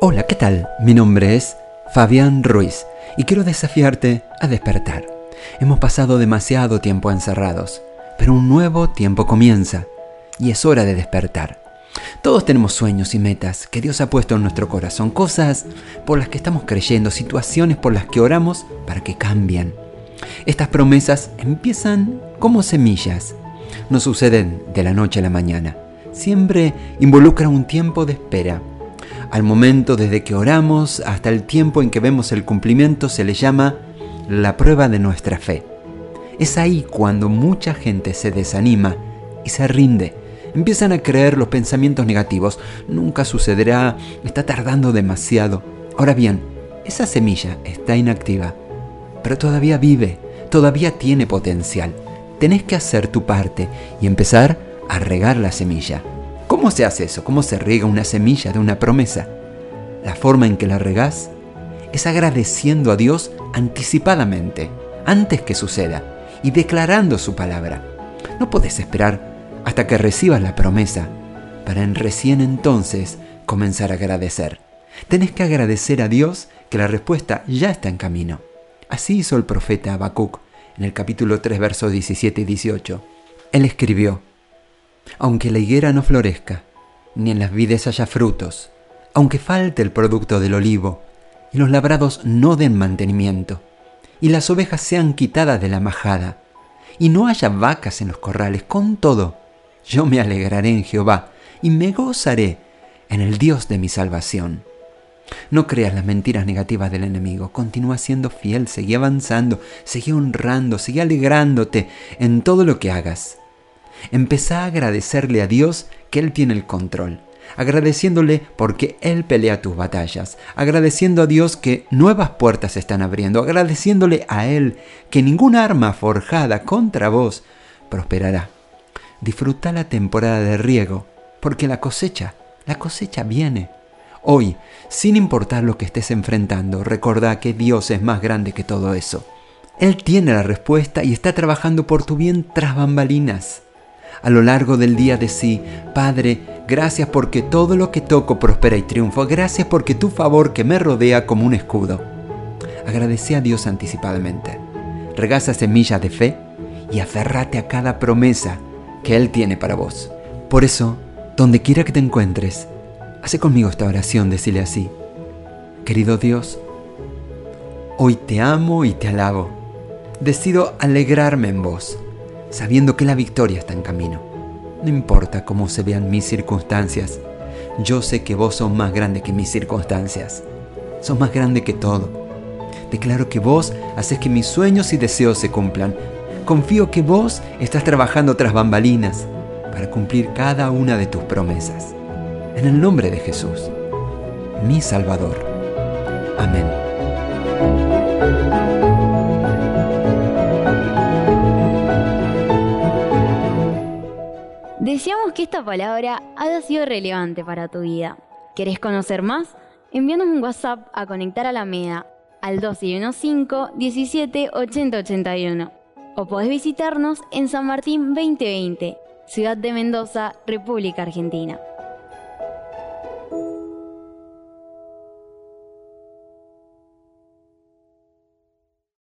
Hola, ¿qué tal? Mi nombre es Fabián Ruiz y quiero desafiarte a despertar. Hemos pasado demasiado tiempo encerrados, pero un nuevo tiempo comienza y es hora de despertar. Todos tenemos sueños y metas que Dios ha puesto en nuestro corazón, cosas por las que estamos creyendo, situaciones por las que oramos para que cambien. Estas promesas empiezan como semillas, no suceden de la noche a la mañana, siempre involucran un tiempo de espera al momento desde que oramos hasta el tiempo en que vemos el cumplimiento se le llama la prueba de nuestra fe. Es ahí cuando mucha gente se desanima y se rinde. Empiezan a creer los pensamientos negativos. Nunca sucederá, está tardando demasiado. Ahora bien, esa semilla está inactiva, pero todavía vive, todavía tiene potencial. Tenés que hacer tu parte y empezar a regar la semilla. ¿Cómo se hace eso? ¿Cómo se riega una semilla de una promesa? La forma en que la regás es agradeciendo a Dios anticipadamente, antes que suceda, y declarando su palabra. No podés esperar hasta que recibas la promesa para en recién entonces comenzar a agradecer. Tenés que agradecer a Dios que la respuesta ya está en camino. Así hizo el profeta Habacuc en el capítulo 3, versos 17 y 18. Él escribió, aunque la higuera no florezca, ni en las vides haya frutos, aunque falte el producto del olivo, y los labrados no den mantenimiento, y las ovejas sean quitadas de la majada, y no haya vacas en los corrales, con todo, yo me alegraré en Jehová, y me gozaré en el Dios de mi salvación. No creas las mentiras negativas del enemigo. Continúa siendo fiel, seguí avanzando, seguí honrando, seguí alegrándote en todo lo que hagas. Empezá a agradecerle a Dios que Él tiene el control, agradeciéndole porque Él pelea tus batallas, agradeciendo a Dios que nuevas puertas se están abriendo, agradeciéndole a Él que ninguna arma forjada contra vos prosperará. Disfruta la temporada de riego, porque la cosecha, la cosecha viene. Hoy, sin importar lo que estés enfrentando, recordá que Dios es más grande que todo eso. Él tiene la respuesta y está trabajando por tu bien tras bambalinas a lo largo del día de sí, Padre, gracias porque todo lo que toco prospera y triunfa, gracias porque tu favor que me rodea como un escudo. Agradece a Dios anticipadamente. Regaza semillas de fe y aferrate a cada promesa que Él tiene para vos. Por eso, donde quiera que te encuentres, hace conmigo esta oración, decile así. Querido Dios, hoy te amo y te alabo. Decido alegrarme en vos sabiendo que la victoria está en camino. No importa cómo se vean mis circunstancias, yo sé que vos sos más grande que mis circunstancias. Sos más grande que todo. Declaro que vos haces que mis sueños y deseos se cumplan. Confío que vos estás trabajando tras bambalinas para cumplir cada una de tus promesas. En el nombre de Jesús, mi Salvador. Amén. Que esta palabra haya sido relevante para tu vida. ¿Querés conocer más? Envíanos un WhatsApp a Conectar a la MEDA al 215 17 80 81 o podés visitarnos en San Martín 2020, Ciudad de Mendoza, República Argentina.